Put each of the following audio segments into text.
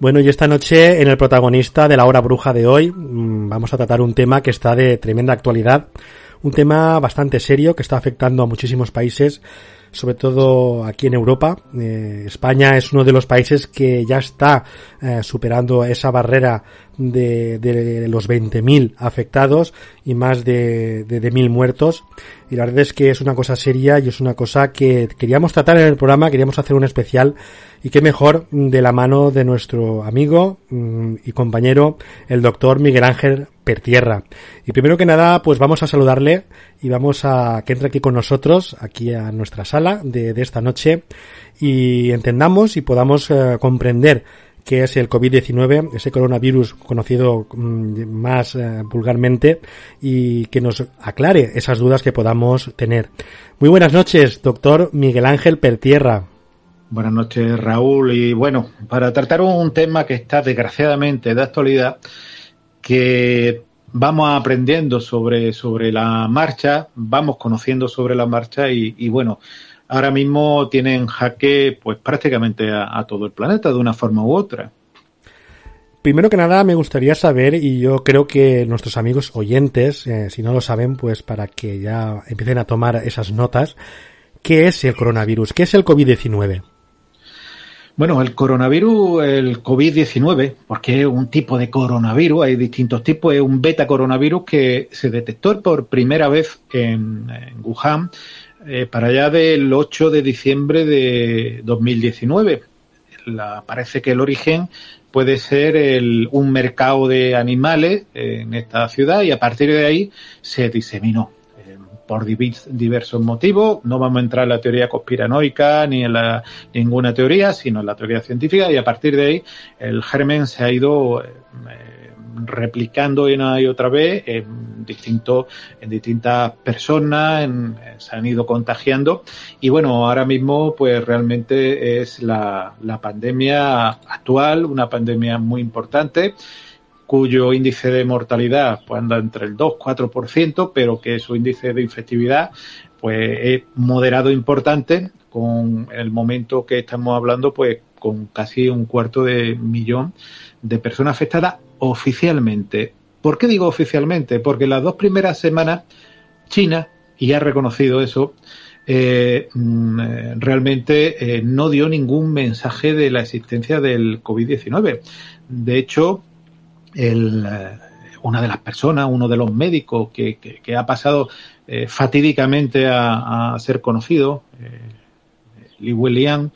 Bueno, y esta noche en el protagonista de la hora bruja de hoy mm, vamos a tratar un tema que está de tremenda actualidad, un tema bastante serio que está afectando a muchísimos países, sobre todo aquí en Europa. Eh, España es uno de los países que ya está eh, superando esa barrera de, de los 20.000 afectados y más de, de, de 1.000 muertos. Y la verdad es que es una cosa seria y es una cosa que queríamos tratar en el programa, queríamos hacer un especial y qué mejor de la mano de nuestro amigo mm, y compañero, el doctor Miguel Ángel Pertierra. Y primero que nada, pues vamos a saludarle y vamos a que entre aquí con nosotros, aquí a nuestra sala de, de esta noche y entendamos y podamos eh, comprender qué es el COVID-19, ese coronavirus conocido mm, más eh, vulgarmente y que nos aclare esas dudas que podamos tener. Muy buenas noches, doctor Miguel Ángel Pertierra. Buenas noches, Raúl. Y bueno, para tratar un tema que está desgraciadamente de actualidad, que vamos aprendiendo sobre, sobre la marcha, vamos conociendo sobre la marcha y bueno, ahora mismo tienen jaque pues prácticamente a, a, todo el planeta de una forma u otra. Primero que nada me gustaría saber, y yo creo que nuestros amigos oyentes, eh, si no lo saben, pues para que ya empiecen a tomar esas notas, ¿qué es el coronavirus? ¿Qué es el COVID-19? Bueno, el coronavirus, el COVID-19, porque es un tipo de coronavirus, hay distintos tipos, es un beta coronavirus que se detectó por primera vez en, en Wuhan eh, para allá del 8 de diciembre de 2019. La, parece que el origen puede ser el, un mercado de animales en esta ciudad y a partir de ahí se diseminó por diversos motivos. No vamos a entrar en la teoría conspiranoica ni en la, ninguna teoría, sino en la teoría científica y a partir de ahí el germen se ha ido eh, replicando una y otra vez en, distinto, en distintas personas, en, se han ido contagiando. Y bueno, ahora mismo pues realmente es la, la pandemia actual, una pandemia muy importante cuyo índice de mortalidad pues anda entre el 2-4%, pero que su índice de infectividad pues es moderado importante con el momento que estamos hablando pues con casi un cuarto de millón de personas afectadas oficialmente. ¿Por qué digo oficialmente? Porque las dos primeras semanas China, y ha reconocido eso, mm, realmente no dio ningún mensaje de la existencia del COVID-19. De hecho, el, una de las personas, uno de los médicos que, ha pasado fatídicamente a, ser conocido, Lee William,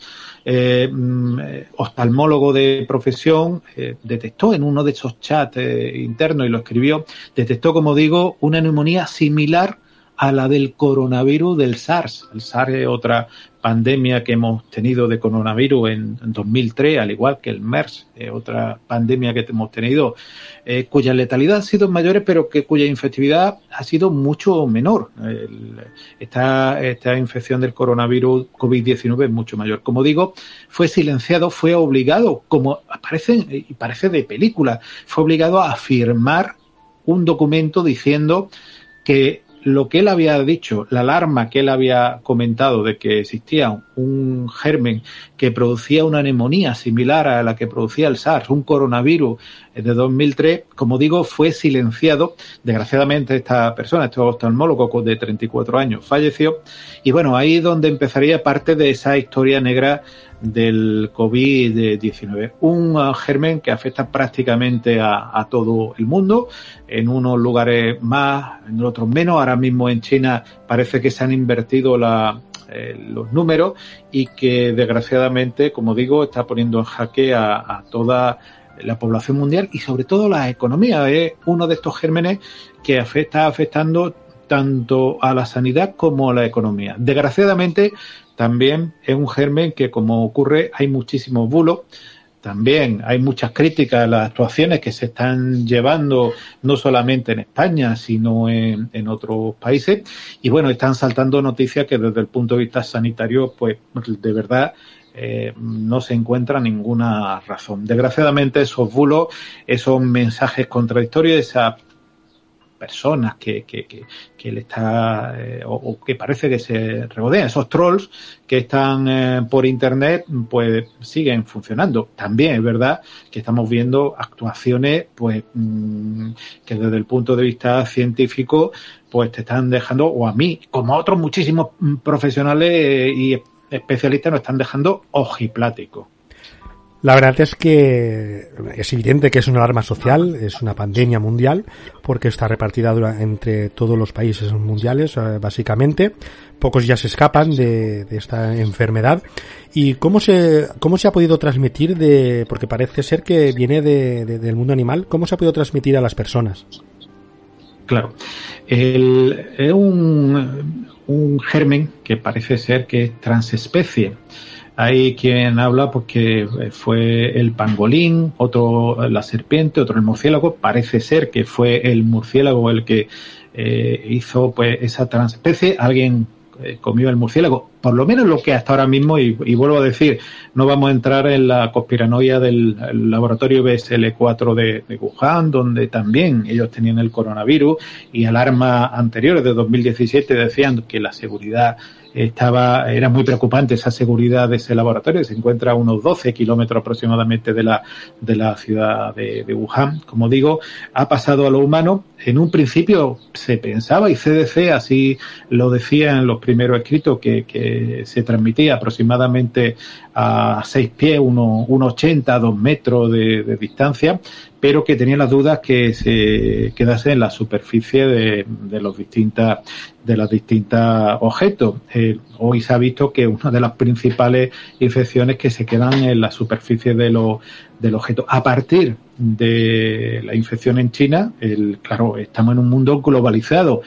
eh, mm, oftalmólogo de profesión, eh, detectó en uno de esos chats eh, internos y lo escribió, detectó, como digo, una neumonía similar a la del coronavirus del SARS. El SARS es otra pandemia que hemos tenido de coronavirus en, 2003, al igual que el MERS, otra pandemia que hemos tenido, eh, cuya letalidad ha sido mayor, pero que cuya infectividad ha sido mucho menor. esta, esta infección del coronavirus COVID-19 es mucho mayor. Como digo, fue silenciado, fue obligado, como parece, y parece de película, fue obligado a firmar un documento diciendo que lo que él había dicho, la alarma que él había comentado de que existía un germen que producía una neumonía similar a la que producía el SARS, un coronavirus de 2003, como digo, fue silenciado. Desgraciadamente esta persona, este oftalmólogo de 34 años, falleció. Y bueno, ahí es donde empezaría parte de esa historia negra del COVID-19. Un uh, germen que afecta prácticamente a, todo el mundo, en unos lugares más, en otros menos. Ahora mismo en China parece que se han invertido eh, los números y que desgraciadamente, como digo, está poniendo en jaque a, toda la población mundial y sobre todo la economía. Es uno de estos gérmenes que está afectando tanto a la sanidad como a la economía. Desgraciadamente, también es un germen que, como ocurre, hay muchísimos bulos. También hay muchas críticas a las actuaciones que se están llevando no solamente en España, sino en, otros países. Y bueno, están saltando noticias que desde el punto de vista sanitario, pues de verdad eh, no se encuentra ninguna razón. Desgraciadamente esos bulos, esos mensajes contradictorios, esa personas que, que, que, le está eh, o, que parece que se regodean, esos trolls que están eh, por internet, pues siguen funcionando. También es verdad que estamos viendo actuaciones, pues, mm, que desde el punto de vista científico, pues te están dejando, o a mí, como a otros muchísimos mm, profesionales eh, y especialistas, nos están dejando ojipláticos. La verdad es que es evidente que es una alarma social, es una pandemia mundial, porque está repartida entre todos los países mundiales, eh, básicamente. Pocos ya se escapan de, esta enfermedad. ¿Y cómo se, cómo se ha podido transmitir de, porque parece ser que viene de, del mundo animal, cómo se ha podido transmitir a las personas? Claro. Es un, un germen que parece ser que es transespecie. Hay quien habla porque eh, fue el pangolín, otro la serpiente, otro el murciélago. Parece ser que fue el murciélago el que eh, hizo pues esa transespecie. Alguien eh, comió el murciélago. Por lo menos lo que hasta ahora mismo, y, vuelvo a decir, no vamos a entrar en la conspiranoia del laboratorio BSL4 de, de, Wuhan, donde también ellos tenían el coronavirus y alarmas anteriores de 2017 decían que la seguridad estaba, era muy preocupante esa seguridad de ese laboratorio, se encuentra a unos 12 kilómetros aproximadamente de la, de la ciudad de, Wuhan. Como digo, ha pasado a lo humano. En un principio se pensaba, y CDC así lo decía en los primeros escritos, que, se transmitía aproximadamente a 6 pies, 1,80, 2 metros de, de distancia, pero que tenía las dudas que se quedase en la superficie de, de los distintas de los distintos objetos. Eh, hoy se ha visto que una de las principales infecciones que se quedan en la superficie de los del objeto. A partir de la infección en China, el, claro, estamos en un mundo globalizado.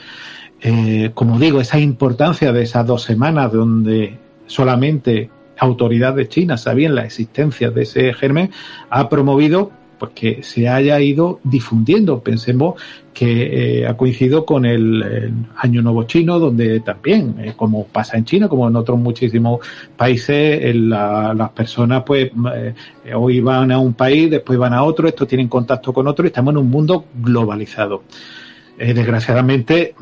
Eh, como digo, esa importancia de esas dos semanas donde solamente autoridades chinas sabían la existencia de ese germen, ha promovido pues que se haya ido difundiendo. Pensemos que eh, ha coincidido con el, Año Nuevo Chino, donde también, eh, como pasa en China, como en otros muchísimos países, las personas pues eh, hoy van a un país, después van a otro, estos tienen contacto con otro y estamos en un mundo globalizado. desgraciadamente,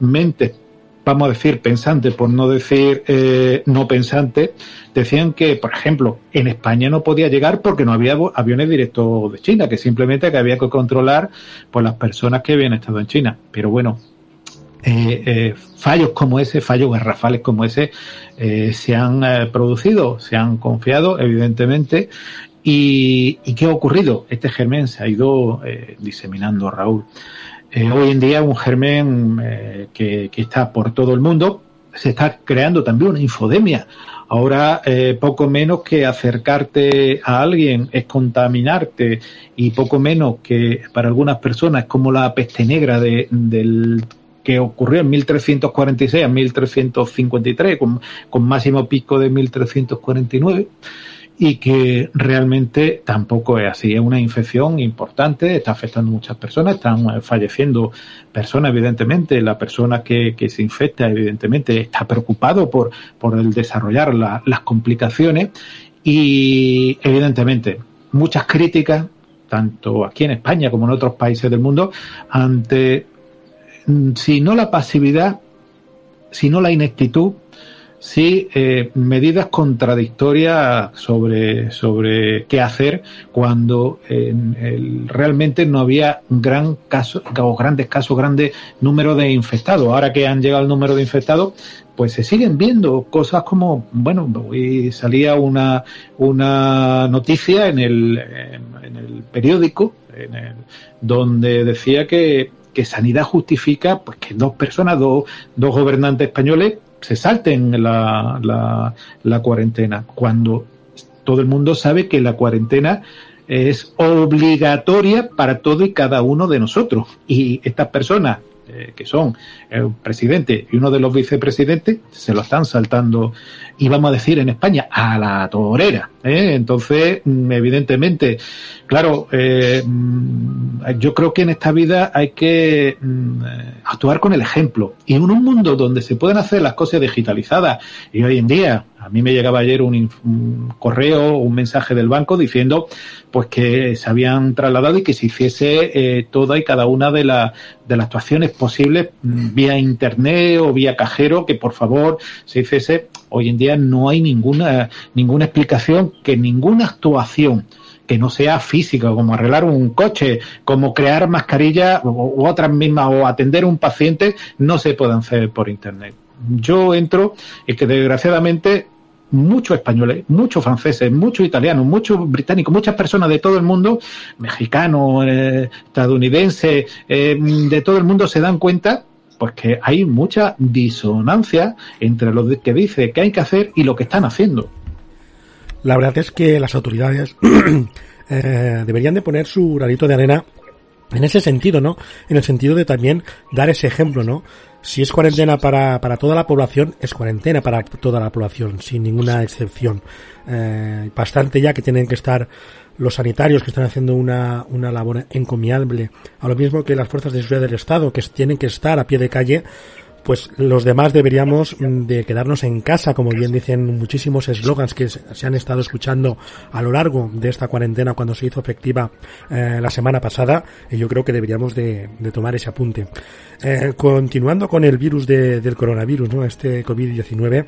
mentes vamos a decir, pensante, por no decir eh, no pensante, decían que, por ejemplo, en España no podía llegar porque no había aviones directos de China, que simplemente que había que controlar pues las personas que habían estado en China. Pero bueno, fallos como ese, fallos garrafales como ese, se han producido, se han confiado, evidentemente, ¿Y, qué ha ocurrido? Este germen se ha ido eh, diseminando, Raúl. Eh, hoy en día un germen eh, que, está por todo el mundo, se está creando también una infodemia. Ahora, poco menos que acercarte a alguien es contaminarte y poco menos que para algunas personas es como la peste negra de, del que ocurrió en 1346 a 1353, con, con máximo pico de 1349 y que realmente tampoco es así. Es una infección importante, está afectando muchas personas, están eh, falleciendo personas, evidentemente. La persona que, que se infecta, evidentemente, está preocupado por, por el desarrollar las complicaciones y, evidentemente, muchas críticas, tanto aquí en España como en otros países del mundo, ante, mm, si no la pasividad, si no la ineptitud, sí eh, medidas contradictorias sobre, sobre qué hacer cuando realmente no había gran caso, o grandes casos, grandes número de infectados. Ahora que han llegado el número de infectados, pues se siguen viendo cosas como, bueno, hoy salía una, una noticia en el, en, el periódico en el, donde decía que, que Sanidad justifica pues que dos personas, dos, dos gobernantes españoles se salten la, la, la cuarentena, cuando todo el mundo sabe que la cuarentena es obligatoria para todo y cada uno de nosotros. Y estas personas eh, que son el presidente y uno de los vicepresidentes, se lo están saltando, y vamos a decir en España, a la torera. ¿eh? Entonces, mm, evidentemente, claro, eh, mm, yo creo que en esta vida hay que mm, actuar con el ejemplo. Y en un mundo donde se pueden hacer las cosas digitalizadas, y hoy en día, a mí me llegaba ayer un, un correo, un mensaje del banco diciendo pues que se habían trasladado y que se hiciese eh, toda y cada una de, de las actuaciones posibles mm, vía internet o vía cajero, que por favor se hiciese. Hoy en día no hay ninguna, ninguna explicación que ninguna actuación que no sea física, como arreglar un coche, como crear mascarillas u otras mismas, o atender un paciente, no se puedan hacer por internet. Yo entro y que desgraciadamente muchos españoles, muchos franceses, muchos italianos, muchos británicos, muchas personas de todo el mundo, mexicanos, eh, estadounidenses, eh, de todo el mundo se dan cuenta porque hay mucha disonancia entre lo que dice que hay que hacer y lo que están haciendo. La verdad es que las autoridades eh, deberían de poner su granito de arena en ese sentido, ¿no? En el sentido de también dar ese ejemplo, ¿no? si es cuarentena para, para toda la población, es cuarentena para toda la población, sin ninguna excepción. Eh, bastante ya que tienen que estar los sanitarios que están haciendo una, una labor encomiable, a lo mismo que las fuerzas de seguridad del Estado, que tienen que estar a pie de calle pues los demás deberíamos mm, de quedarnos en casa, como bien dicen muchísimos eslogans que se han estado escuchando a lo largo de esta cuarentena cuando se hizo efectiva eh, la semana pasada, y yo creo que deberíamos de, tomar ese apunte. Eh, continuando con el virus del coronavirus, ¿no? Este COVID-19,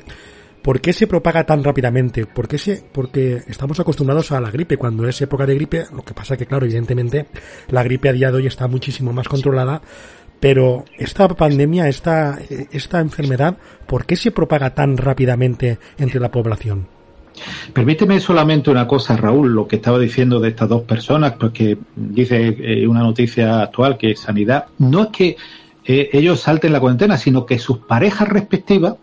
¿Por qué se propaga tan rápidamente? ¿Por qué se, porque estamos acostumbrados a la gripe. Cuando es época de gripe, lo que pasa que, claro, evidentemente, la gripe a día de hoy está muchísimo más controlada, pero esta pandemia, esta, esta enfermedad, ¿por qué se propaga tan rápidamente entre la población? Permíteme solamente una cosa, Raúl, lo que estaba diciendo de estas dos personas, porque dice eh, una noticia actual que Sanidad, no es que eh, ellos salten la cuarentena, sino que sus parejas respectivas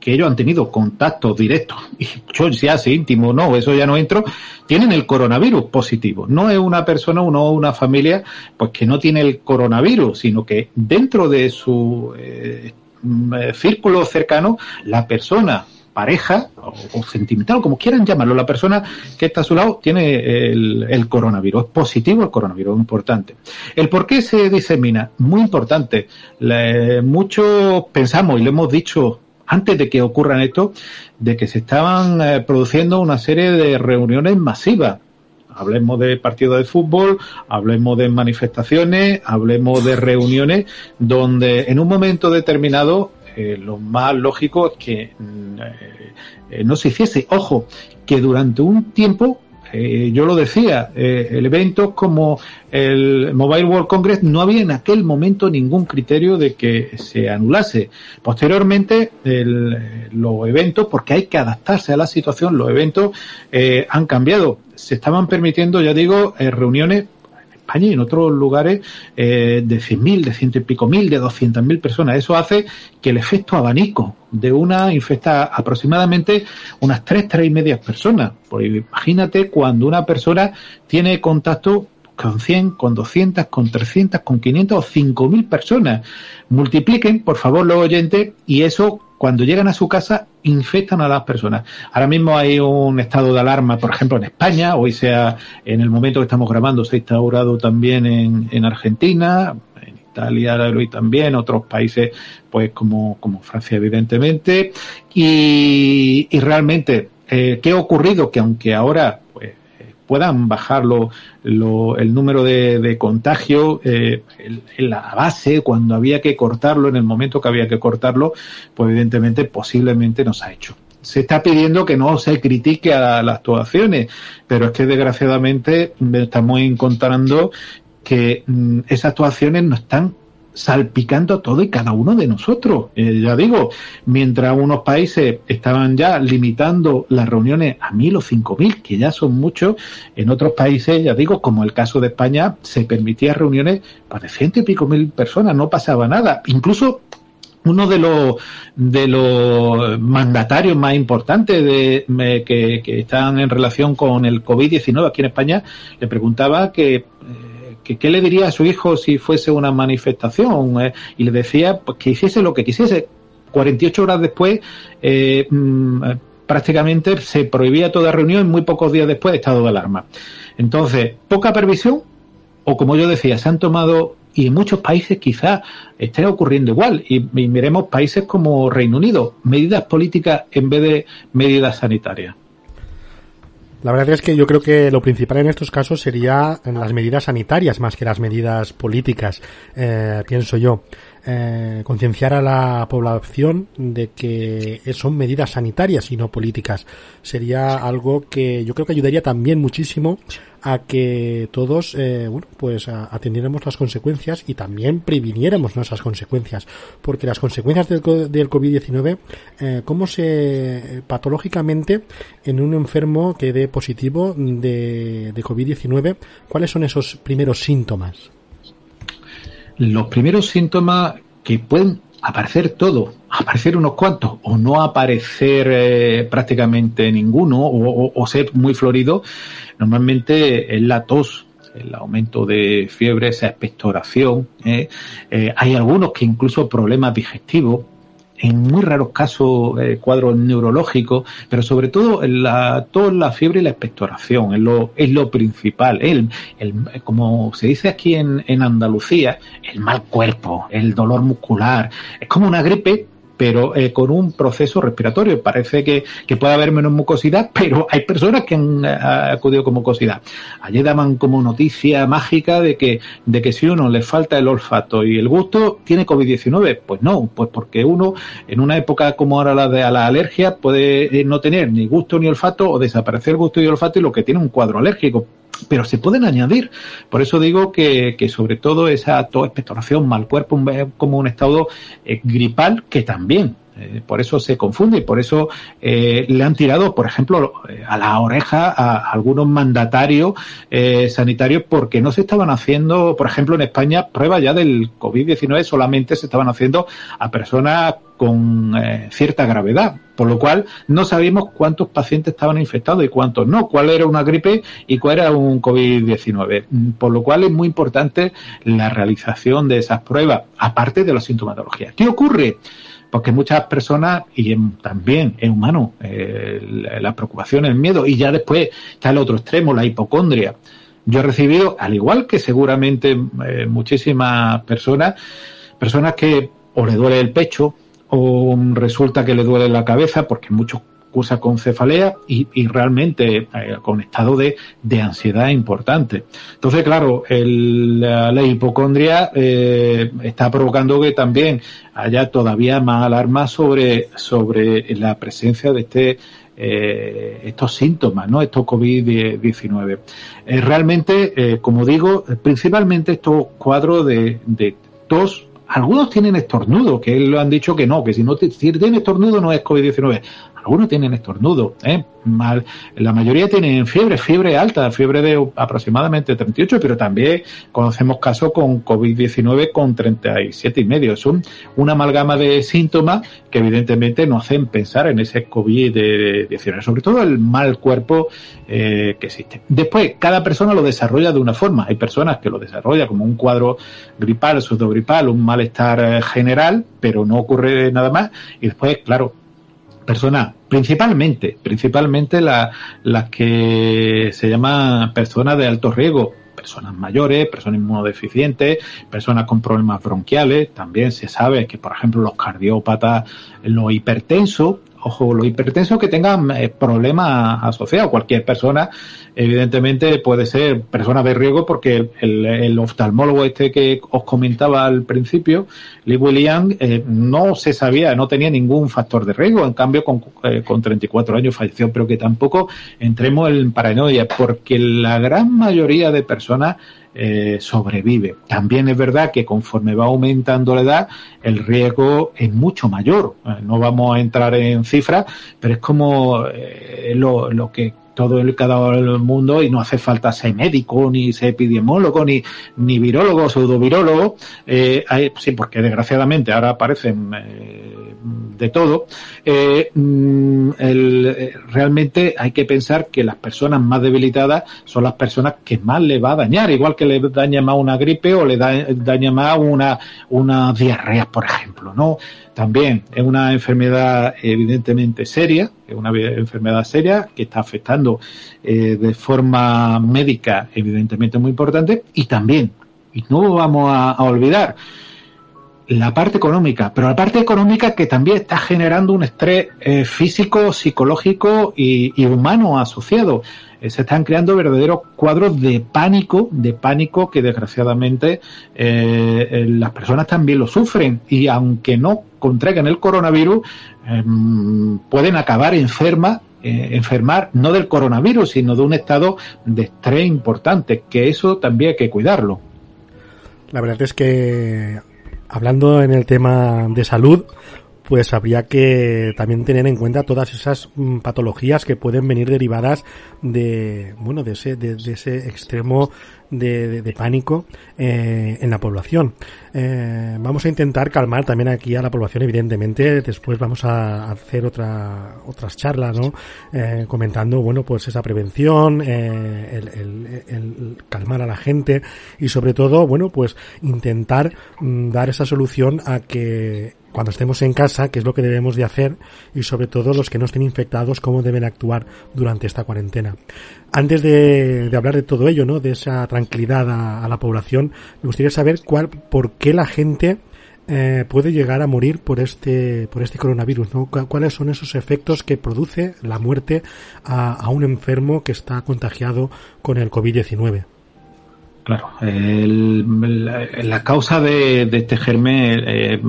que ellos han tenido contacto directo, y yo ya sé íntimo, no, eso ya no entro, tienen el coronavirus positivo. No es una persona, uno una familia, pues que no tiene el coronavirus, sino que dentro de su eh, círculo cercano, la persona pareja o, sentimental, como quieran llamarlo, la persona que está a su lado tiene el, coronavirus, es positivo el coronavirus, importante. El por qué se disemina, muy importante. muchos pensamos, y lo hemos dicho antes de que ocurran esto, de que se estaban eh, produciendo una serie de reuniones masivas. Hablemos de partidos de fútbol, hablemos de manifestaciones, hablemos de reuniones donde en un momento determinado eh, lo más lógico es que mm, eh, no se hiciese. Ojo, que durante un tiempo eh, yo lo decía, eh, el evento como el Mobile World Congress no había en aquel momento ningún criterio de que se anulase. Posteriormente, los eventos, porque hay que adaptarse a la situación, los eventos eh, han cambiado. Se estaban permitiendo, ya digo, reuniones España y en otros lugares eh, de 100.000, de ciento y pico mil, de 200.000 personas. Eso hace que el efecto abanico de una infecta aproximadamente unas 3, 3 y medias personas. Pues imagínate cuando una persona tiene contacto con 100, con 200, con 300, con 500 o 5.000 personas. Multipliquen, por favor, los oyentes, y eso cuando llegan a su casa infectan a las personas. Ahora mismo hay un estado de alarma, por ejemplo, en España, hoy sea, en el momento que estamos grabando, se ha instaurado también en, en Argentina, en Italia hoy también, otros países, pues como, como Francia, evidentemente, y, y realmente, eh, ¿qué ha ocurrido? Que aunque ahora puedan bajar el número de, de contagio eh, en la base, cuando había que cortarlo, en el momento que había que cortarlo, pues evidentemente posiblemente nos ha hecho. Se está pidiendo que no se critique a las actuaciones, pero es que desgraciadamente estamos encontrando que mm, esas actuaciones no están salpicando todo y cada uno de nosotros. Eh, ya digo, mientras unos países estaban ya limitando las reuniones a mil o cinco mil, que ya son muchos, en otros países, ya digo, como el caso de España, se permitía reuniones para ciento y pico mil personas, no pasaba nada. Incluso uno de los de los mandatarios más importantes de, que, que, están en relación con el COVID-19 aquí en España le preguntaba que eh, qué le diría a su hijo si fuese una manifestación eh, y le decía pues, que hiciese lo que quisiese. 48 horas después, eh, mm, prácticamente se prohibía toda reunión y muy pocos días después estado de alarma. Entonces, poca previsión, o como yo decía, se han tomado, y en muchos países quizás esté ocurriendo igual, y, y miremos países como Reino Unido, medidas políticas en vez de medidas sanitarias. La verdad es que yo creo que lo principal en estos casos sería las medidas sanitarias más que las medidas políticas, eh, pienso yo eh, concienciar a la población de que son medidas sanitarias y no políticas. Sería algo que yo creo que ayudaría también muchísimo a que todos, eh, bueno, pues atendiéramos las consecuencias y también previniéramos nuestras consecuencias. Porque las consecuencias del, del COVID-19, eh, ¿cómo se patológicamente en un enfermo que dé positivo de, de COVID-19, cuáles son esos primeros síntomas? Los primeros síntomas que pueden aparecer todo, aparecer unos cuantos o no aparecer eh, prácticamente ninguno o, ser muy florido, normalmente es la tos, el aumento de fiebre, esa expectoración. ¿eh? Eh, hay algunos que incluso problemas digestivos, en muy raros casos eh, cuadros neurológicos, pero sobre todo la tos, la fiebre y la expectoración es lo, es lo principal. El, el, como se dice aquí en, en Andalucía, el mal cuerpo, el dolor muscular, es como una gripe, pero eh, con un proceso respiratorio. Parece que, que, puede haber menos mucosidad, pero hay personas que han eh, acudido con mucosidad. Ayer daban como noticia mágica de que, de que si uno le falta el olfato y el gusto, tiene COVID-19. Pues no, pues porque uno en una época como ahora la de la alergia puede eh, no tener ni gusto ni olfato o desaparecer gusto y olfato y lo que tiene un cuadro alérgico pero se pueden añadir. Por eso digo que, que sobre todo esa expectoración, mal cuerpo, como un estado eh, gripal que también eh, por eso se confunde y por eso eh, le han tirado, por ejemplo, a la oreja a algunos mandatarios eh, sanitarios porque no se estaban haciendo, por ejemplo, en España, pruebas ya del COVID-19 solamente se estaban haciendo a personas con eh, cierta gravedad, por lo cual no sabíamos cuántos pacientes estaban infectados y cuántos no, cuál era una gripe y cuál era un COVID-19. Por lo cual es muy importante la realización de esas pruebas, aparte de la sintomatología. ¿Qué ocurre? Porque muchas personas, y también es humano, eh, la preocupación, el miedo, y ya después está el otro extremo, la hipocondria. Yo he recibido, al igual que seguramente eh, muchísimas personas, personas que o le duele el pecho, o resulta que le duele la cabeza, porque muchos cursa con cefalea y, y realmente eh, con estado de, de, ansiedad importante. Entonces, claro, el, la, la, hipocondria eh, está provocando que también haya todavía más alarma sobre, sobre la presencia de este eh, estos síntomas, ¿no? Estos COVID-19. Eh, realmente, como digo, principalmente estos cuadros de, de tos algunos tienen estornudo, que lo han dicho que no, que si no si tiene estornudo no es COVID-19. Algunos tienen estornudo, ¿eh? Mal, la mayoría tienen fiebre, fiebre alta, fiebre de aproximadamente 38, pero también conocemos casos con COVID-19 con 37 y medio. Son una amalgama de síntomas que evidentemente no hacen pensar en ese COVID-19, sobre todo el mal cuerpo eh, que existe. Después, cada persona lo desarrolla de una forma. Hay personas que lo desarrollan como un cuadro gripal, gripal, un malestar eh, general, pero no ocurre nada más. Y después, claro, personas, principalmente, principalmente las que se llaman personas de alto riesgo, personas mayores, personas inmunodeficientes, personas con problemas bronquiales. También se sabe que, por ejemplo, los cardiópatas, los hipertensos, ojo, los hipertensos que tengan eh, problemas asociados, cualquier persona evidentemente puede ser persona de riesgo porque el, oftalmólogo este que os comentaba al principio, Lee William, eh, no se sabía, no tenía ningún factor de riesgo, en cambio con, eh, con 34 años falleció, pero que tampoco entremos en paranoia, porque la gran mayoría de personas eh, sobrevive. También es verdad que conforme va aumentando la edad, el riesgo es mucho mayor. no vamos a entrar en cifras, pero es como lo, lo que todo el cada el mundo y no hace falta ser médico, ni ser epidemiólogo, ni, ni virólogo, pseudovirólogo, eh, sí, porque desgraciadamente ahora aparecen eh, de todo, eh, mm, eh, realmente hay que pensar que las personas más debilitadas son las personas que más le va a dañar, igual que le daña más una gripe o le daña más una, una diarrea, por ejemplo, ¿no? También es una enfermedad evidentemente seria, es una enfermedad seria que está afectando eh, de forma médica evidentemente muy importante y también, y no vamos a, olvidar, la parte económica, pero la parte económica que también está generando un estrés eh, físico, psicológico y humano asociado. Eh, se están creando verdaderos cuadros de pánico, de pánico que desgraciadamente eh, eh, las personas también lo sufren y aunque no contraigan el coronavirus, em, pueden acabar enfermas enfermar no del coronavirus, sino de un estado de estrés importante, que eso también hay que cuidarlo. La verdad es que hablando en el tema de salud, pues habría que también tener en cuenta todas esas mm, patologías que pueden venir derivadas de, bueno, de ese, de, ese extremo de, de, pánico eh, en la población. Eh, vamos a intentar calmar también aquí a la población, evidentemente. Después vamos a hacer otra, otras charlas, ¿no? Eh, comentando, bueno, pues esa prevención, eh, el, el, el, calmar a la gente y sobre todo, bueno, pues intentar mm, dar esa solución a que cuando estemos en casa, qué es lo que debemos de hacer y sobre todo los que no estén infectados, cómo deben actuar durante esta cuarentena. Antes de, de hablar de todo ello, ¿no? De esa tranquilidad a, la población, me gustaría saber cuál, por qué la gente eh, puede llegar a morir por este, por este coronavirus, ¿no? ¿Cuáles son esos efectos que produce la muerte a, un enfermo que está contagiado con el COVID-19? Claro, la, causa de, de este germen eh,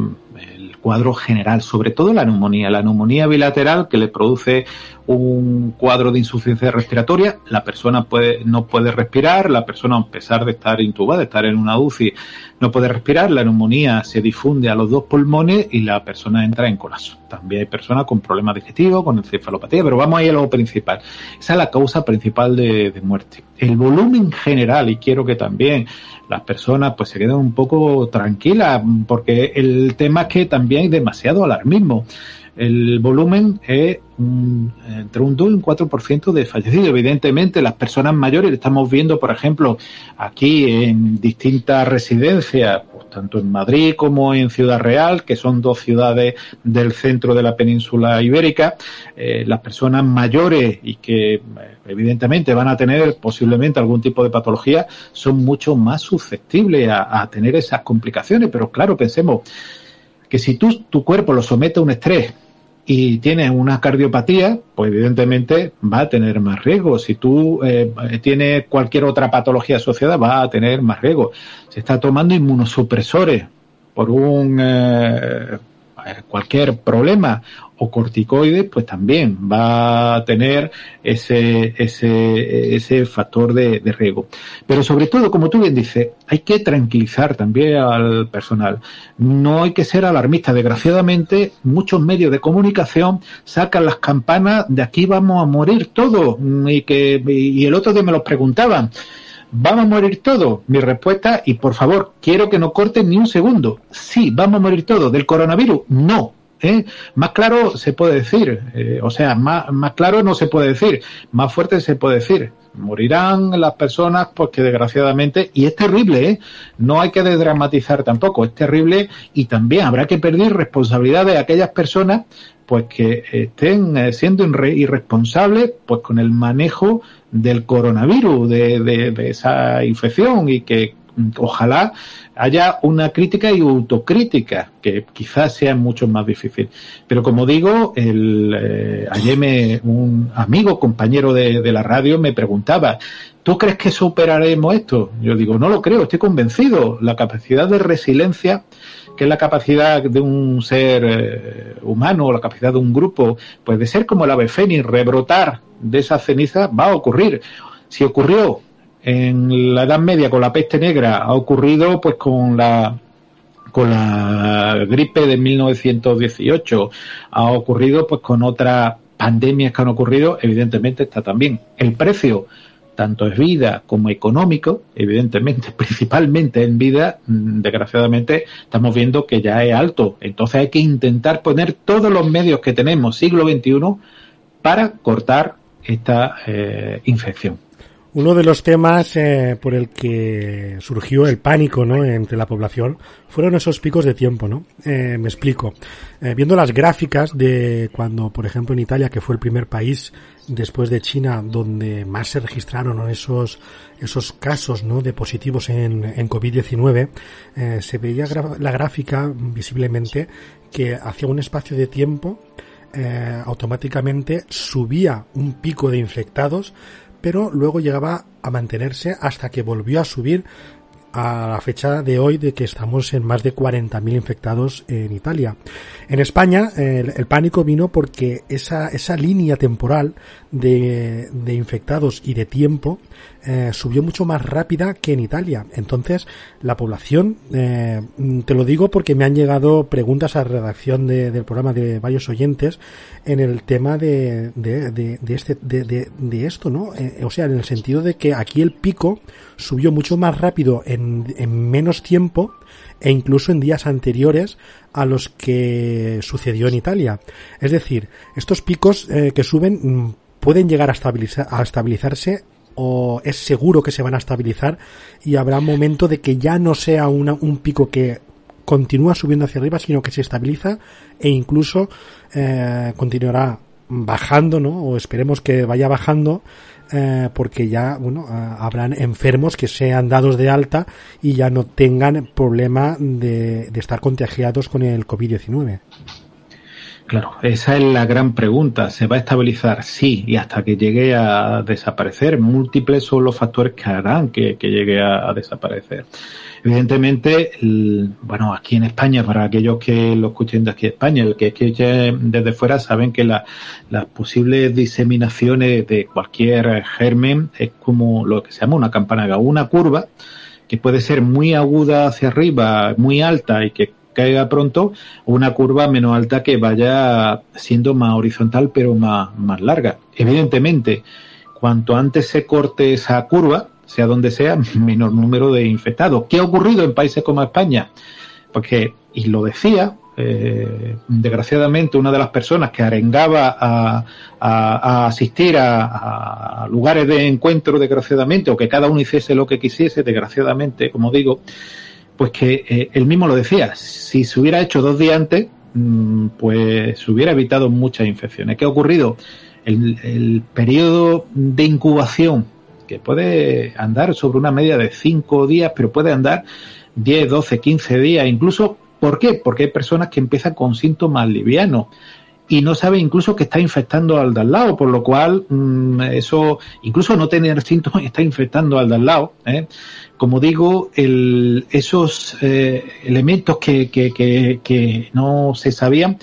cuadro general, sobre todo la neumonía. La neumonía bilateral que le produce un cuadro de insuficiencia respiratoria, la persona puede, no puede respirar, la persona a pesar de estar intubada, de estar en una UCI, no puede respirar, la neumonía se difunde a los dos pulmones y la persona entra en colapso. También hay personas con problemas digestivos, con encefalopatía, pero vamos ahí a lo principal. Esa es la causa principal de, de muerte. El volumen general, y quiero que también las personas pues se queden un poco tranquilas, porque el tema es que también hay demasiado alarmismo el volumen es entre un 2 y un 4% de fallecidos. Evidentemente, las personas mayores, estamos viendo, por ejemplo, aquí en distintas residencias, pues, tanto en Madrid como en Ciudad Real, que son dos ciudades del centro de la península ibérica, eh, las personas mayores y que eh, evidentemente van a tener posiblemente algún tipo de patología, son mucho más susceptibles a tener esas complicaciones. Pero claro, pensemos, que si tú, tu cuerpo lo somete a un estrés y tienes una cardiopatía, pues evidentemente va a tener más riesgo. Si tú eh, tienes cualquier otra patología asociada, va a tener más riesgo. Se está tomando inmunosupresores por un, eh, cualquier problema o corticoides, pues también va a tener ese, ese, ese factor de, de riesgo. Pero sobre todo, como tú bien dices, hay que tranquilizar también al personal. No hay que ser alarmista. Desgraciadamente, muchos medios de comunicación sacan las campanas de aquí vamos a morir todos. Y que, y el otro día me lo preguntaban. ¿Vamos a morir todos? Mi respuesta, y por favor, quiero que no corten ni un segundo. Sí, vamos a morir todos. ¿Del coronavirus? No. ¿eh? Más claro se puede decir, eh, o sea, más, más claro no se puede decir, más fuerte se puede decir. Morirán las personas porque desgraciadamente, y es terrible, ¿eh? no hay que desdramatizar tampoco, es terrible y también habrá que pedir responsabilidad de aquellas personas pues que estén eh, siendo irresponsables pues con el manejo del coronavirus, de, de, de esa infección y que ojalá haya una crítica y autocrítica, que quizás sea mucho más difícil. Pero como digo, el, eh, ayer me, un amigo, compañero de, de, la radio, me preguntaba, ¿tú crees que superaremos esto? Yo digo, no lo creo, estoy convencido. La capacidad de resiliencia, que es la capacidad de un ser eh, humano, la capacidad de un grupo, pues de ser como el ave fénix, rebrotar de esa ceniza, va a ocurrir. Si ocurrió en la Edad Media con la peste negra ha ocurrido pues con la con la gripe de 1918 ha ocurrido pues con otras pandemias que han ocurrido evidentemente está también el precio tanto es vida como económico evidentemente principalmente en vida desgraciadamente estamos viendo que ya es alto entonces hay que intentar poner todos los medios que tenemos siglo XXI para cortar esta eh, infección uno de los temas eh, por el que surgió el pánico ¿no? entre la población fueron esos picos de tiempo, ¿no? Eh, me explico. Eh, viendo las gráficas de cuando, por ejemplo, en Italia, que fue el primer país después de China donde más se registraron esos esos casos ¿no? de positivos en, en COVID-19, eh, se veía la gráfica visiblemente que hacia un espacio de tiempo eh, automáticamente subía un pico de infectados pero luego llegaba a mantenerse hasta que volvió a subir a la fecha de hoy de que estamos en más de 40.000 infectados en Italia. En España el, pánico vino porque esa, esa línea temporal de, de infectados y de tiempo eh, subió mucho más rápida que en Italia. Entonces, la población, eh, te lo digo porque me han llegado preguntas a redacción de, del programa de varios oyentes en el tema de, de, de este, de, esto, ¿no? Eh, o sea, en el sentido de que aquí el pico subió mucho más rápido en, en menos tiempo e incluso en días anteriores a los que sucedió en Italia. Es decir, estos picos eh, que suben mm, pueden llegar a, a estabilizarse o es seguro que se van a estabilizar y habrá un momento de que ya no sea una, un pico que continúa subiendo hacia arriba, sino que se estabiliza e incluso eh, continuará bajando, ¿no? O esperemos que vaya bajando eh, porque ya, bueno, eh, habrán enfermos que sean dados de alta y ya no tengan problema de, de estar contagiados con el COVID-19. Claro, esa es la gran pregunta. ¿Se va a estabilizar? Sí, y hasta que llegue a desaparecer. Múltiples son los factores que harán que, que llegue a, desaparecer. Evidentemente, bueno, aquí en España, para aquellos que lo escuchen de aquí en España, el que desde fuera saben que la, las posibles diseminaciones de cualquier germen es como lo que se llama una campana, una curva que puede ser muy aguda hacia arriba, muy alta y que caiga pronto, una curva menos alta que vaya siendo más horizontal pero más, más larga. Evidentemente, cuanto antes se corte esa curva, sea donde sea, menor número de infectados. ¿Qué ha ocurrido en países como España? Porque, y lo decía, eh, desgraciadamente una de las personas que arengaba a, a, asistir a, lugares de encuentro, desgraciadamente, o que cada uno hiciese lo que quisiese, desgraciadamente, como digo, pues que eh, él mismo lo decía, si se hubiera hecho dos días antes, mmm, pues se hubiera evitado muchas infecciones. ¿Qué ha ocurrido? El, el periodo de incubación, que puede andar sobre una media de cinco días, pero puede andar 10, 12, 15 días, incluso, ¿por qué? Porque hay personas que empiezan con síntomas livianos. y no sabe incluso que está infectando al de al lado, por lo cual mm, eso, incluso no tener síntomas, está infectando al de al lado. ¿eh? Como digo, esos eh, elementos que, no se sabían,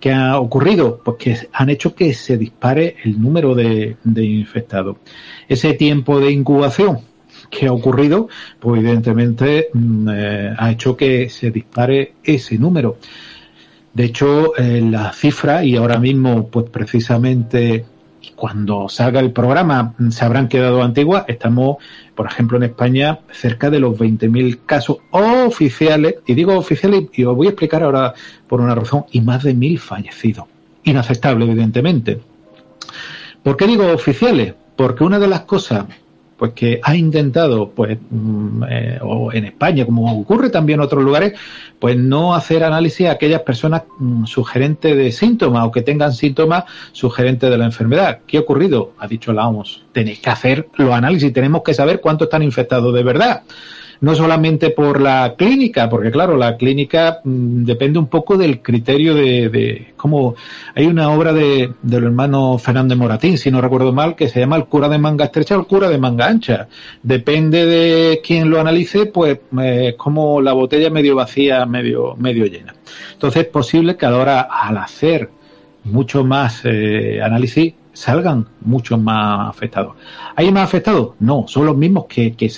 que ha ocurrido? Pues que han hecho que se dispare el número de, de infectados. Ese tiempo de incubación que ha ocurrido, pues evidentemente mm, eh, ha hecho que se dispare ese número. De hecho, eh, la cifra, y ahora mismo, pues precisamente cuando salga el programa mm, se habrán quedado antiguas, estamos, por ejemplo, en España cerca de los 20.000 casos oficiales, y digo oficiales, y os voy a explicar ahora por una razón, y más de mil fallecidos. Inaceptable, evidentemente. ¿Por qué digo oficiales? Porque una de las cosas pues que ha intentado, pues, mm, eh, o en España, como ocurre también en otros lugares, pues no hacer análisis a aquellas personas mm, sugerentes de síntomas o que tengan síntomas sugerentes de la enfermedad. ¿Qué ha ocurrido? Ha dicho la OMS. Tenéis que hacer los análisis, tenemos que saber cuántos están infectados de verdad no solamente por la clínica, porque claro, la clínica mm, depende un poco del criterio de, de cómo hay una obra de, del hermano Fernández Moratín, si no recuerdo mal, que se llama el cura de manga estrecha o el cura de manga ancha. Depende de quién lo analice, pues eh, como la botella medio vacía, medio, medio llena. Entonces es posible que ahora al hacer mucho más eh, análisis salgan muchos más afectados. ¿Hay más afectados? No, son los mismos que, que,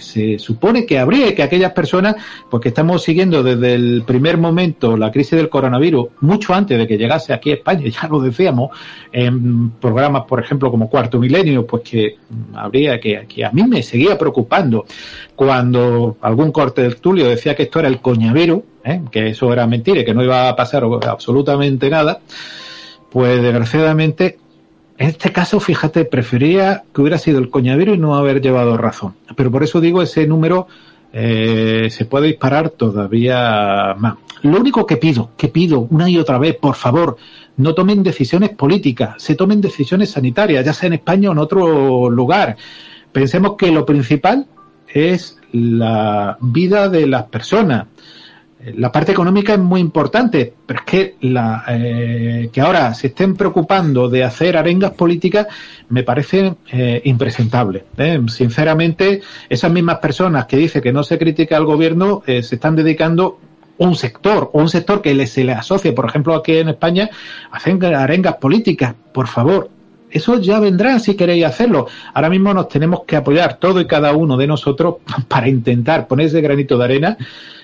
se supone que habría, que aquellas personas, porque estamos siguiendo desde el primer momento la crisis del coronavirus, mucho antes de que llegase aquí a España, ya lo decíamos, en programas, por ejemplo, como Cuarto Milenio, pues que habría que, que a mí me seguía preocupando cuando algún corte del Tulio decía que esto era el coñavero, ¿eh? que eso era mentira y que no iba a pasar absolutamente nada, pues desgraciadamente en este caso, fíjate, prefería que hubiera sido el coñadero y no haber llevado razón. Pero por eso digo, ese número eh, se puede disparar todavía más. Lo único que pido, que pido una y otra vez, por favor, no tomen decisiones políticas, se tomen decisiones sanitarias, ya sea en España o en otro lugar. Pensemos que lo principal es la vida de las personas la parte económica es muy importante, pero es que, la, eh, que ahora se estén preocupando de hacer arengas políticas me parece eh, impresentable. ¿eh? Sinceramente, esas mismas personas que dicen que no se critica al gobierno se están dedicando un sector o un sector que se le asocia, por ejemplo, aquí en España, hacen arengas políticas. Por favor, eso ya vendrá si queréis hacerlo. Ahora mismo nos tenemos que apoyar todo y cada uno de nosotros para intentar poner ese granito de arena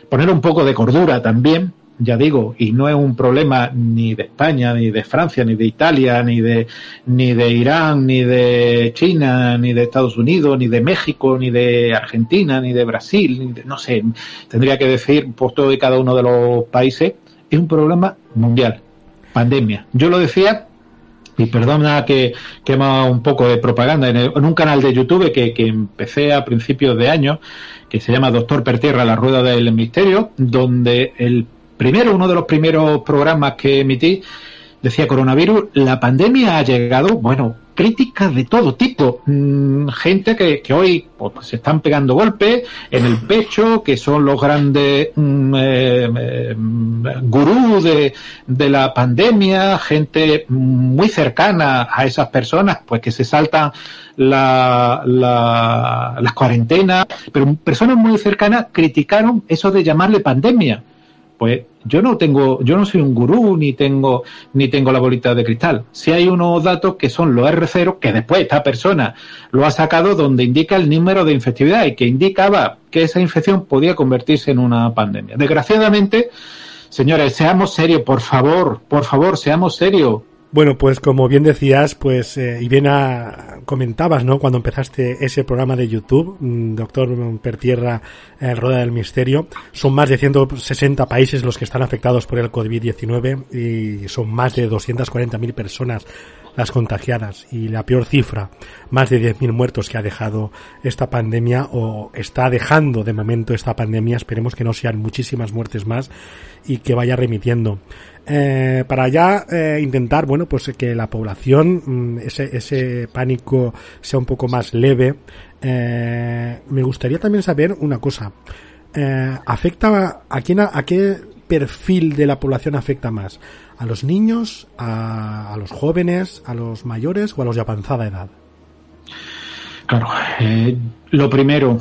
poner un poco de cordura también, ya digo, y no es un problema ni de España, ni de Francia, ni de Italia, ni de, ni de Irán, ni de China, ni de Estados Unidos, ni de México, ni de Argentina, ni de Brasil, ni de, no sé, tendría que decir por todo y cada uno de los países, es un problema mundial, pandemia. Yo lo decía y perdona que quema un poco de propaganda en, en un canal de YouTube que, que, empecé a principios de año que se llama Doctor Pertierra, la rueda del misterio, donde el primero, uno de los primeros programas que emití, decía coronavirus, la pandemia ha llegado, bueno, críticas de todo tipo, mm, gente que, que hoy pues, se están pegando golpes en el pecho, que son los grandes mm, eh, eh, gurús de, de la pandemia, gente muy cercana a esas personas, pues que se saltan la, la, las cuarentenas, pero personas muy cercanas criticaron eso de llamarle pandemia. Pues yo no tengo, yo no soy un gurú ni tengo, ni tengo la bolita de cristal. Si hay unos datos que son los R0, que después esta persona lo ha sacado donde indica el número de infectividad y que indicaba que esa infección podía convertirse en una pandemia. Desgraciadamente, señores, seamos serios, por favor, por favor, seamos serios bueno, pues como bien decías, pues eh, y bien a, comentabas, ¿no? Cuando empezaste ese programa de YouTube, mm, Doctor Pertierra, eh, Rueda del Misterio, son más de 160 países los que están afectados por el COVID-19 y son más de 240.000 personas las contagiadas y la peor cifra, más de 10.000 muertos que ha dejado esta pandemia o está dejando de momento esta pandemia. Esperemos que no sean muchísimas muertes más y que vaya remitiendo eh, para ya eh, intentar, bueno, pues que la población, mm, ese, pánico sea un poco más leve. Eh, me gustaría también saber una cosa. Eh, ¿Afecta a quién, a qué perfil de la población afecta más? ¿A los niños, a, los jóvenes, a los mayores o a los de avanzada edad? Claro, lo primero,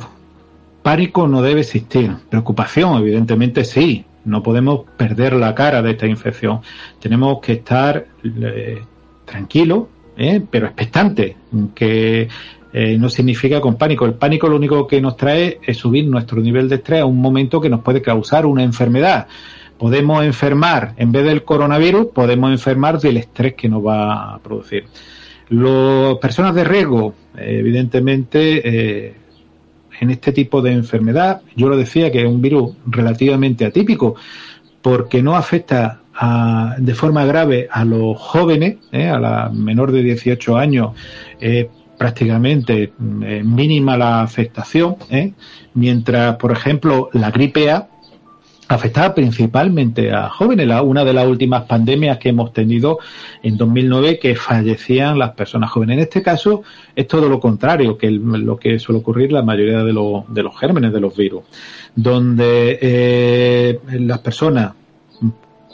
pánico no debe existir. Preocupación, evidentemente sí. No podemos perder la cara de esta infección. Tenemos que estar eh, tranquilos, eh, pero expectantes, que eh, no significa con pánico. El pánico lo único que nos trae es subir nuestro nivel de estrés a un momento que nos puede causar una enfermedad. Podemos enfermar, en vez del coronavirus, podemos enfermar del estrés que nos va a producir. Las personas de riesgo, evidentemente, eh, en este tipo de enfermedad, yo lo decía que es un virus relativamente atípico, porque no afecta de forma grave a los jóvenes, eh, a la menor de 18 años, eh, prácticamente eh, mínima la afectación, ¿eh? mientras, por ejemplo, la gripe A afectaba principalmente a jóvenes. La, una de las últimas pandemias que hemos tenido en 2009 que fallecían las personas jóvenes. En este caso es todo lo contrario que lo que suele ocurrir la mayoría de, de los gérmenes de los virus, donde eh, las personas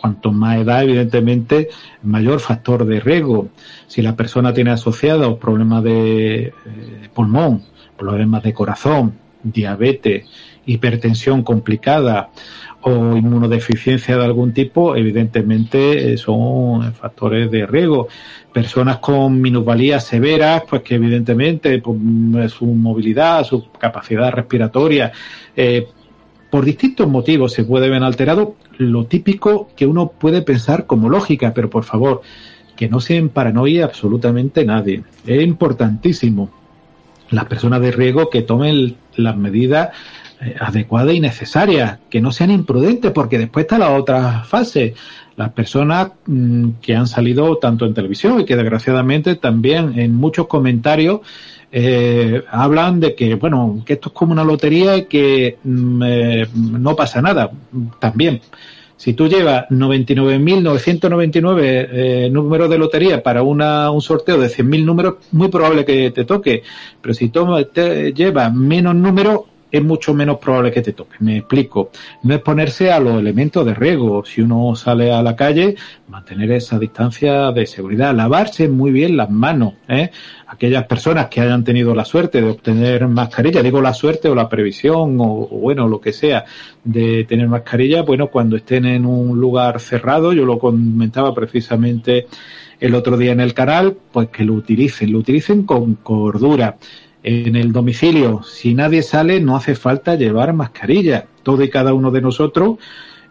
cuanto más edad, evidentemente, mayor factor de riesgo. Si la persona tiene asociados problemas de eh, pulmón, problemas de corazón, diabetes, hipertensión complicada o inmunodeficiencia de algún tipo, evidentemente eh, son factores de riesgo. Personas con minusvalías severas, pues que evidentemente pues, su movilidad, su capacidad respiratoria, eh, por distintos motivos se puede ver alterado lo típico que uno puede pensar como lógica, pero por favor, que no en paranoia absolutamente nadie. Es importantísimo las personas de riesgo que tomen las medidas eh, adecuadas y necesarias, que no sean imprudentes, porque después está la otra fase. Las personas mm, que han salido tanto en televisión y que desgraciadamente también en muchos comentarios eh, hablan de que, bueno, que esto es como una lotería y que mm, eh, no pasa nada. También, si tú llevas 99.999 eh, números de lotería para una, un sorteo de 100.000 números, muy probable que te toque. Pero si tú te llevas menos números, es mucho menos probable que te toque. Me explico. No es ponerse a los elementos de riesgo. Si uno sale a la calle, mantener esa distancia de seguridad. Lavarse muy bien las manos. ¿eh? Aquellas personas que hayan tenido la suerte de obtener mascarilla, digo la suerte o la previsión o, bueno, lo que sea, de tener mascarilla, bueno, cuando estén en un lugar cerrado, yo lo comentaba precisamente el otro día en el canal, pues que lo utilicen, lo utilicen con cordura en el domicilio, si nadie sale, no hace falta llevar mascarilla. Todo y cada uno de nosotros,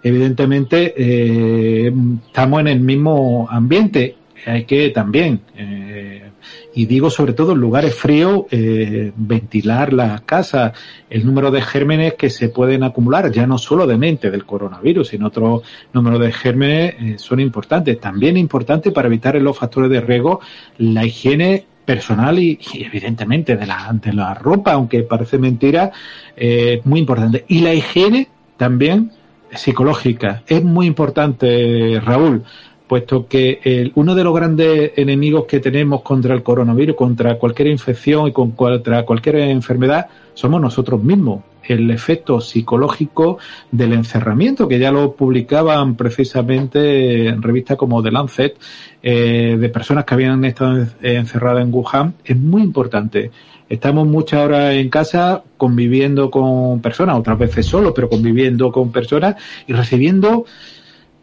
evidentemente, eh, estamos en el mismo ambiente. Hay que también, eh, y digo sobre todo en lugares fríos, eh, ventilar las casas, el número de gérmenes que se pueden acumular, ya no solo de mente del coronavirus, sino otro número de gérmenes son importantes. También importante para evitar los factores de riesgo la higiene personal y, evidentemente de la, de la ropa, aunque parece mentira, eh, muy importante. Y la higiene también psicológica. Es muy importante, Raúl, puesto que el, uno de los grandes enemigos que tenemos contra el coronavirus, contra cualquier infección y contra cualquier enfermedad, somos nosotros mismos el efecto psicológico del encerramiento, que ya lo publicaban precisamente en revistas como The Lancet, eh, de personas que habían estado encerradas en Wuhan, es muy importante. Estamos muchas horas en casa conviviendo con personas, otras veces solo, pero conviviendo con personas y recibiendo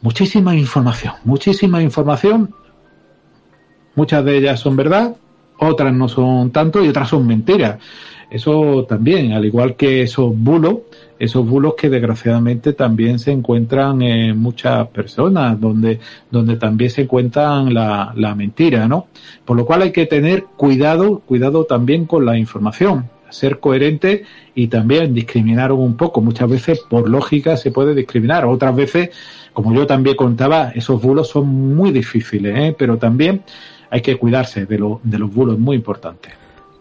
muchísima información, muchísima información. Muchas de ellas son verdad, otras no son tanto y otras son mentiras. Eso también, al igual que esos bulos, esos bulos que desgraciadamente también se encuentran en muchas personas, donde, donde también se encuentran la, la mentira, ¿no? Por lo cual hay que tener cuidado, cuidado también con la información, ser coherente y también discriminar un poco. Muchas veces, por lógica, se puede discriminar. Otras veces, como yo también contaba, esos bulos son muy difíciles, ¿eh? pero también hay que cuidarse de, lo, de los bulos, muy importante.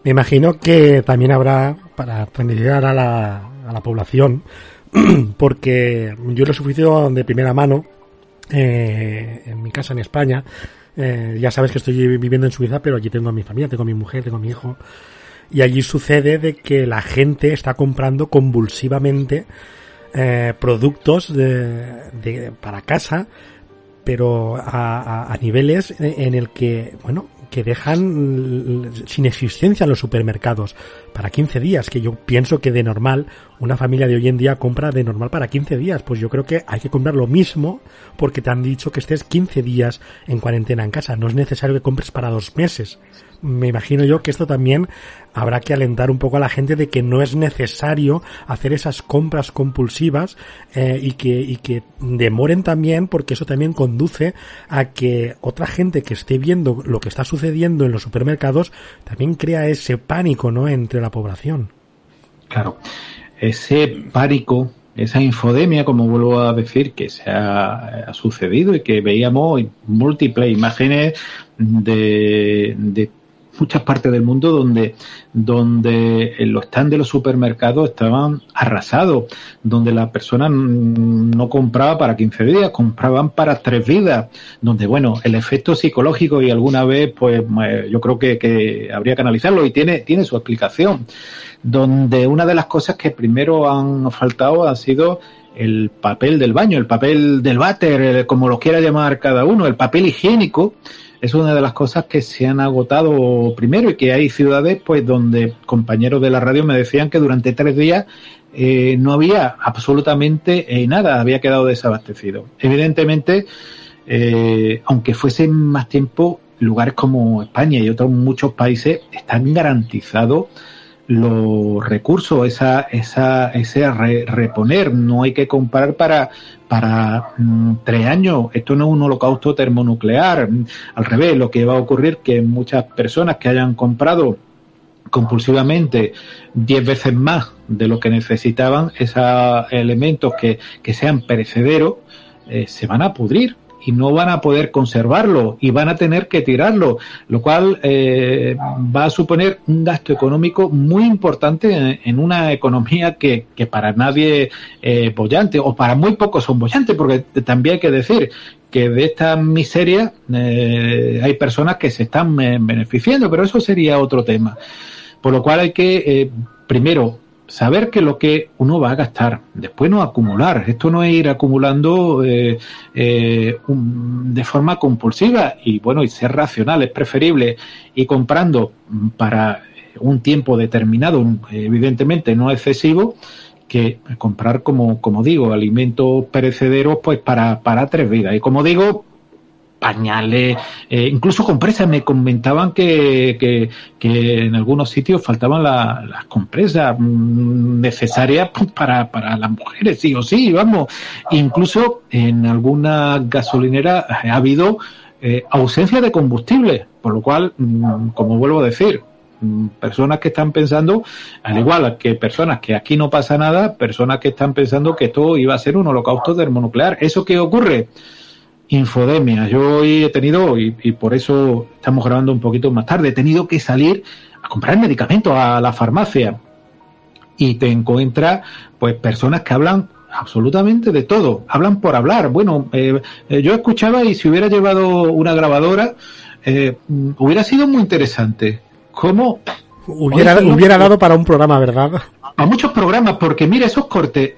Me imagino que también habrá, para tranquilizar a la, a la población, porque yo lo he sufrido de primera mano eh, en mi casa en España. Eh, ya sabes que estoy viviendo en Suiza, pero allí tengo a mi familia, tengo a mi mujer, tengo a mi hijo. Y allí sucede de que la gente está comprando convulsivamente eh, productos de, para casa, pero a, a, niveles en el que, bueno, que dejan sin existencia los supermercados para 15 días, que yo pienso que de normal una familia de hoy en día compra de normal para 15 días, pues yo creo que hay que comprar lo mismo porque te han dicho que estés 15 días en cuarentena en casa, no es necesario que compres para dos meses. Me imagino yo que esto también habrá que alentar un poco a la gente de que no es necesario hacer esas compras compulsivas eh, y que y que demoren también porque eso también conduce a que otra gente que esté viendo lo que está sucediendo en los supermercados también crea ese pánico no entre la población. Claro. Ese pánico, esa infodemia, como vuelvo a decir, que se ha, sucedido y que veíamos múltiples imágenes de, de muchas partes del mundo donde, donde los stands de los supermercados estaban arrasados, donde la persona no compraba para 15 días, compraban para tres vidas, donde, bueno, el efecto psicológico y alguna vez, pues eh, yo creo que, que habría que analizarlo y tiene, tiene su explicación, donde una de las cosas que primero han faltado ha sido el papel del baño, el papel del váter, como lo quiera llamar cada uno, el papel higiénico, es una de las cosas que se han agotado primero y que hay ciudades pues donde compañeros de la radio me decían que durante tres días eh, no había absolutamente eh, nada, había quedado desabastecido. Evidentemente, eh, aunque fuese más tiempo, lugares como España y otros muchos países están garantizados los recursos, esa, esa, ese reponer. No hay que comprar para, para mm, tres años. Esto no es un holocausto termonuclear. Al revés, lo que va a ocurrir que muchas personas que hayan comprado compulsivamente diez veces más de lo que necesitaban, esos elementos que, que sean perecederos, eh, se van a pudrir y no van a poder conservarlo y van a tener que tirarlo, lo cual eh, va a suponer un gasto económico muy importante en, una economía que, que para nadie es bollante o para muy pocos son bollantes, porque también hay que decir que de esta miseria eh, hay personas que se están eh, beneficiando, pero eso sería otro tema. Por lo cual hay que, primero, saber que lo que uno va a gastar, después no acumular. Esto no es ir acumulando eh, eh, de forma compulsiva y bueno, y ser racional. Es preferible ir comprando para un tiempo determinado, evidentemente no excesivo, que comprar, como, como digo, alimentos perecederos pues para, para tres vidas. Y como digo, pañales, eh, incluso compresas. Me comentaban que, que, que, en algunos sitios faltaban las compresas mm, necesarias para, para las mujeres, sí o sí, vamos. Incluso en alguna gasolinera ha habido eh, ausencia de combustible, por lo cual, mm, como vuelvo a decir, mm, personas que están pensando, al igual que personas que aquí no pasa nada, personas que están pensando que esto iba a ser un holocausto termonuclear. ¿Eso qué ocurre? Infodemia. Yo hoy he tenido, y, por eso estamos grabando un poquito más tarde, he tenido que salir a comprar medicamentos a la farmacia y te encuentras pues personas que hablan absolutamente de todo, hablan por hablar. Bueno, eh, eh, yo escuchaba y si hubiera llevado una grabadora, eh, hubiera sido muy interesante. ¿Cómo? Hubiera, hubiera dado para un programa, ¿verdad? A muchos programas, porque mira, esos cortes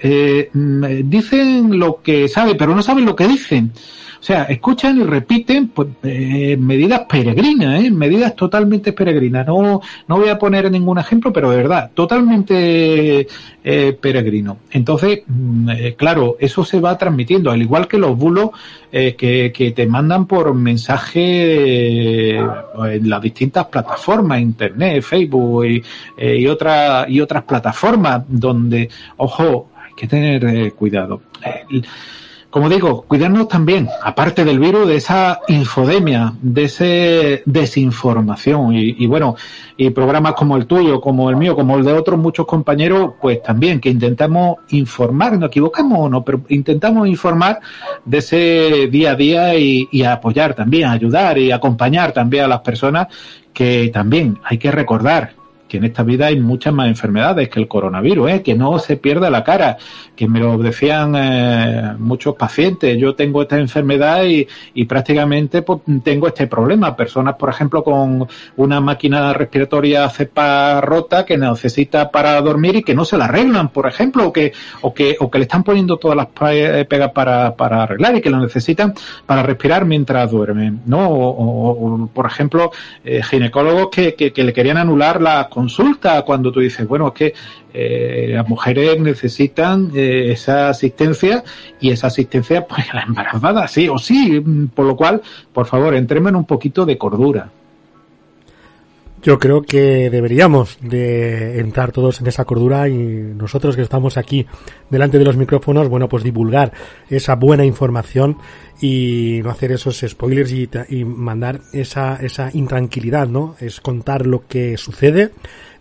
mm, dicen lo que saben, pero no saben lo que dicen. O sea, escuchan y repiten pues, eh, medidas peregrinas, ¿eh? medidas totalmente peregrinas. No, no voy a poner ningún ejemplo, pero de verdad, totalmente eh, peregrino. Entonces, mm, eh, claro, eso se va transmitiendo, al igual que los bulos eh, que, que, te mandan por mensaje en las distintas plataformas, Internet, Facebook y, y, otra, y otras plataformas, donde, ojo, hay que tener cuidado como digo, cuidarnos también, aparte del virus, de esa infodemia, de esa desinformación. Y, bueno, y programas como el tuyo, como el mío, como el de otros muchos compañeros, pues también que intentamos informar, no equivocamos o no, pero intentamos informar de ese día a día y, y apoyar también, ayudar y acompañar también a las personas que también hay que recordar que en esta vida hay muchas más enfermedades que el coronavirus, ¿eh? que no se pierda la cara, que me lo decían eh, muchos pacientes, yo tengo esta enfermedad y, prácticamente pues, tengo este problema. Personas, por ejemplo, con una máquina respiratoria cepa rota que necesita para dormir y que no se la arreglan, por ejemplo, o que, o que, o que le están poniendo todas las pegas para, arreglar y que lo necesitan para respirar mientras duermen, ¿no? O, por ejemplo, eh, ginecólogos que, que, que le querían anular la consulta cuando tú dices, bueno, es que eh, las mujeres necesitan eh, esa asistencia y esa asistencia, pues la embarazada, sí o sí. Por lo cual, por favor, entremos en un poquito de cordura. Yo creo que deberíamos de entrar todos en esa cordura y nosotros que estamos aquí delante de los micrófonos, bueno, pues divulgar esa buena información y no hacer esos spoilers y, mandar esa, esa intranquilidad, ¿no? Es contar lo que sucede,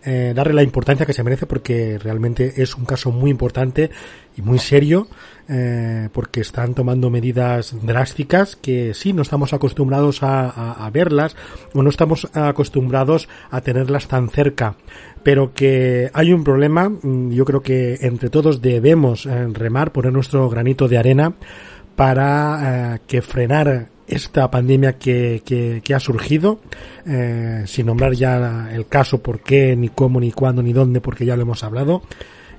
eh, darle la importancia que se merece porque realmente es un caso muy importante y muy serio eh, porque están tomando medidas drásticas que sí no estamos acostumbrados a, verlas o no estamos acostumbrados a tenerlas tan cerca pero que hay un problema mm, yo creo que entre todos debemos eh, remar poner nuestro granito de arena para que frenar esta pandemia que, que, que ha surgido, eh, sin nombrar ya el caso, por qué, ni cómo, ni cuándo, ni dónde, porque ya lo hemos hablado,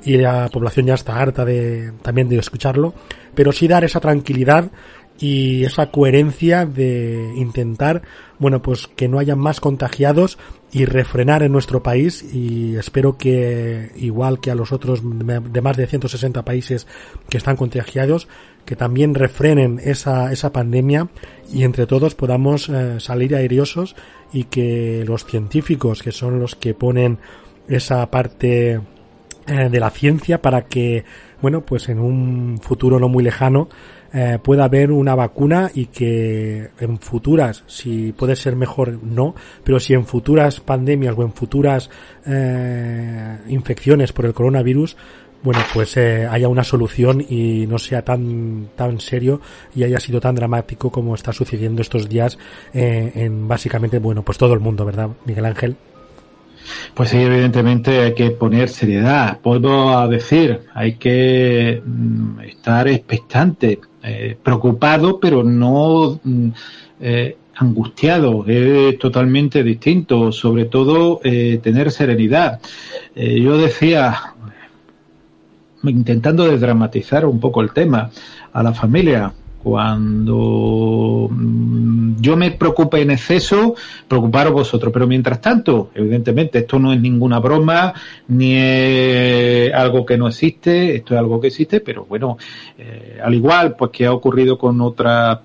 y la población ya está harta de también de escucharlo, pero sí dar esa tranquilidad y esa coherencia de intentar, bueno, pues que no haya más contagiados y refrenar en nuestro país y espero que igual que a los otros de más de 160 países que están contagiados, que también refrenen esa, esa pandemia y entre todos podamos eh, salir airiosos y que los científicos, que son los que ponen esa parte eh, de la ciencia para que, bueno, pues en un futuro no muy lejano eh, pueda haber una vacuna y que en futuras, si puede ser mejor, no, pero si en futuras pandemias o en futuras eh, infecciones por el coronavirus bueno, pues eh, haya una solución y no sea tan tan serio y haya sido tan dramático como está sucediendo estos días eh, en básicamente, bueno, pues todo el mundo, ¿verdad, Miguel Ángel? Pues sí, evidentemente hay que poner seriedad. Puedo decir, hay que mm, estar expectante, eh, preocupado, pero no mm, eh, angustiado. Es totalmente distinto. Sobre todo, eh, tener serenidad. Yo decía, intentando desdramatizar un poco el tema a la familia. Cuando mm, yo me preocupe en exceso, preocuparos vosotros. Pero mientras tanto, evidentemente, esto no es ninguna broma, ni es algo que no existe, esto es algo que existe, pero bueno, eh, al igual pues que ha ocurrido con otra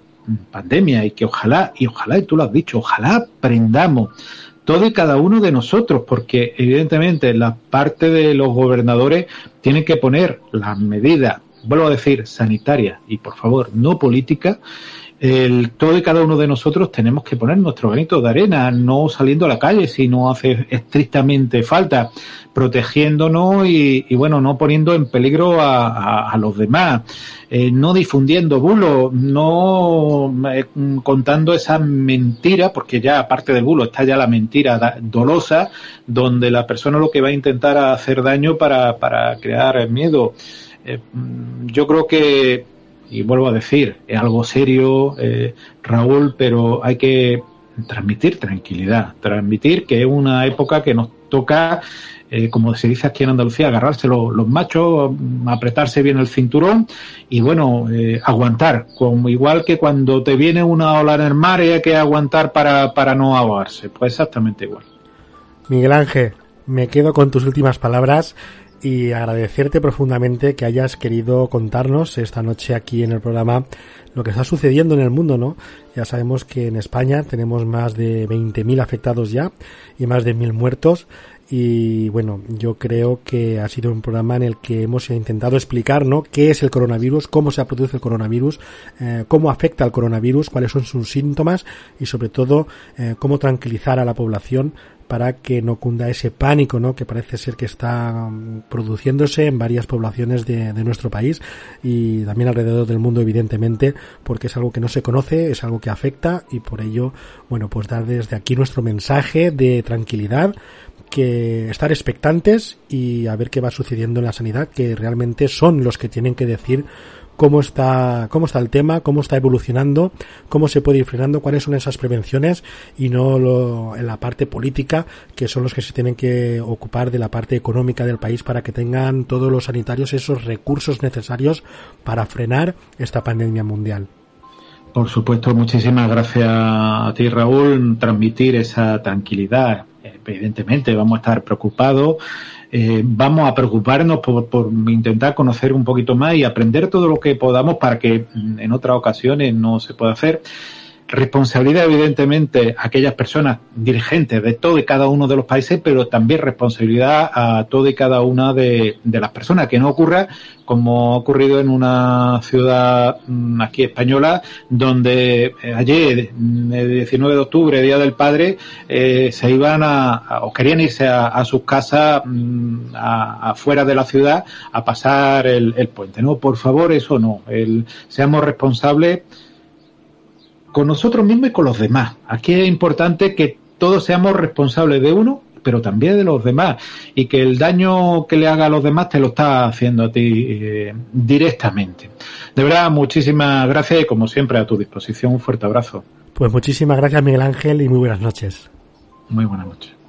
pandemia y que ojalá, y ojalá, y tú lo has dicho, ojalá aprendamos todo y cada uno de nosotros, porque evidentemente la parte de los gobernadores tienen que poner las medidas, vuelvo a decir, sanitarias y por favor, no políticas, el, todo y cada uno de nosotros tenemos que poner nuestro granito de arena, no saliendo a la calle si no hace estrictamente falta, protegiéndonos y, y bueno, no poniendo en peligro a, a, a los demás, eh, no difundiendo bulos, no eh, contando esa mentira, porque ya aparte del bulo está ya la mentira dolosa, donde la persona lo que va a intentar hacer daño para, para crear miedo. Eh, yo creo que y vuelvo a decir, es algo serio, eh, Raúl, pero hay que transmitir tranquilidad, transmitir que es una época que nos toca, eh, como se dice aquí en Andalucía, agarrarse los, machos, apretarse bien el cinturón y bueno, eh, aguantar, como igual que cuando te viene una ola en el mar y hay que aguantar para, para no ahogarse, pues exactamente igual. Miguel Ángel, me quedo con tus últimas palabras y agradecerte profundamente que hayas querido contarnos esta noche aquí en el programa lo que está sucediendo en el mundo, ¿no? Ya sabemos que en España tenemos más de 20.000 afectados ya y más de 1.000 muertos y bueno, yo creo que ha sido un programa en el que hemos intentado explicar, ¿no? ¿Qué es el coronavirus? ¿Cómo se produce el coronavirus? Eh, ¿Cómo afecta al coronavirus? ¿Cuáles son sus síntomas? Y sobre todo, eh, cómo tranquilizar a la población para que no cunda ese pánico, ¿no? Que parece ser que está um, produciéndose en varias poblaciones de, de, nuestro país y también alrededor del mundo, evidentemente, porque es algo que no se conoce, es algo que afecta y por ello, bueno, pues dar desde aquí nuestro mensaje de tranquilidad que estar expectantes y a ver qué va sucediendo en la sanidad, que realmente son los que tienen que decir cómo está, cómo está el tema, cómo está evolucionando, cómo se puede ir frenando, cuáles son esas prevenciones y no lo, en la parte política, que son los que se tienen que ocupar de la parte económica del país para que tengan todos los sanitarios esos recursos necesarios para frenar esta pandemia mundial. Por supuesto, muchísimas gracias a ti, Raúl, transmitir esa tranquilidad. Evidentemente, vamos a estar preocupados eh, vamos a preocuparnos por, por, intentar conocer un poquito más y aprender todo lo que podamos para que mm, en otras ocasiones no se pueda hacer. Responsabilidad, evidentemente, a aquellas personas dirigentes de todo y cada uno de los países, pero también responsabilidad a todo y cada una de, las personas. Que no ocurra como ha ocurrido en una ciudad mm, aquí española, donde eh, ayer, mm, el 19 de octubre, Día del Padre, eh, se iban a, o querían irse a, sus casas mm, afuera de la ciudad a pasar el, el, puente. No, por favor, eso no. El, seamos responsables con nosotros mismos y con los demás. Aquí es importante que todos seamos responsables de uno, pero también de los demás, y que el daño que le haga a los demás te lo está haciendo a ti eh, directamente. De verdad, muchísimas gracias y como siempre a tu disposición, un fuerte abrazo. Pues muchísimas gracias Miguel Ángel y muy buenas noches. Muy buenas noches.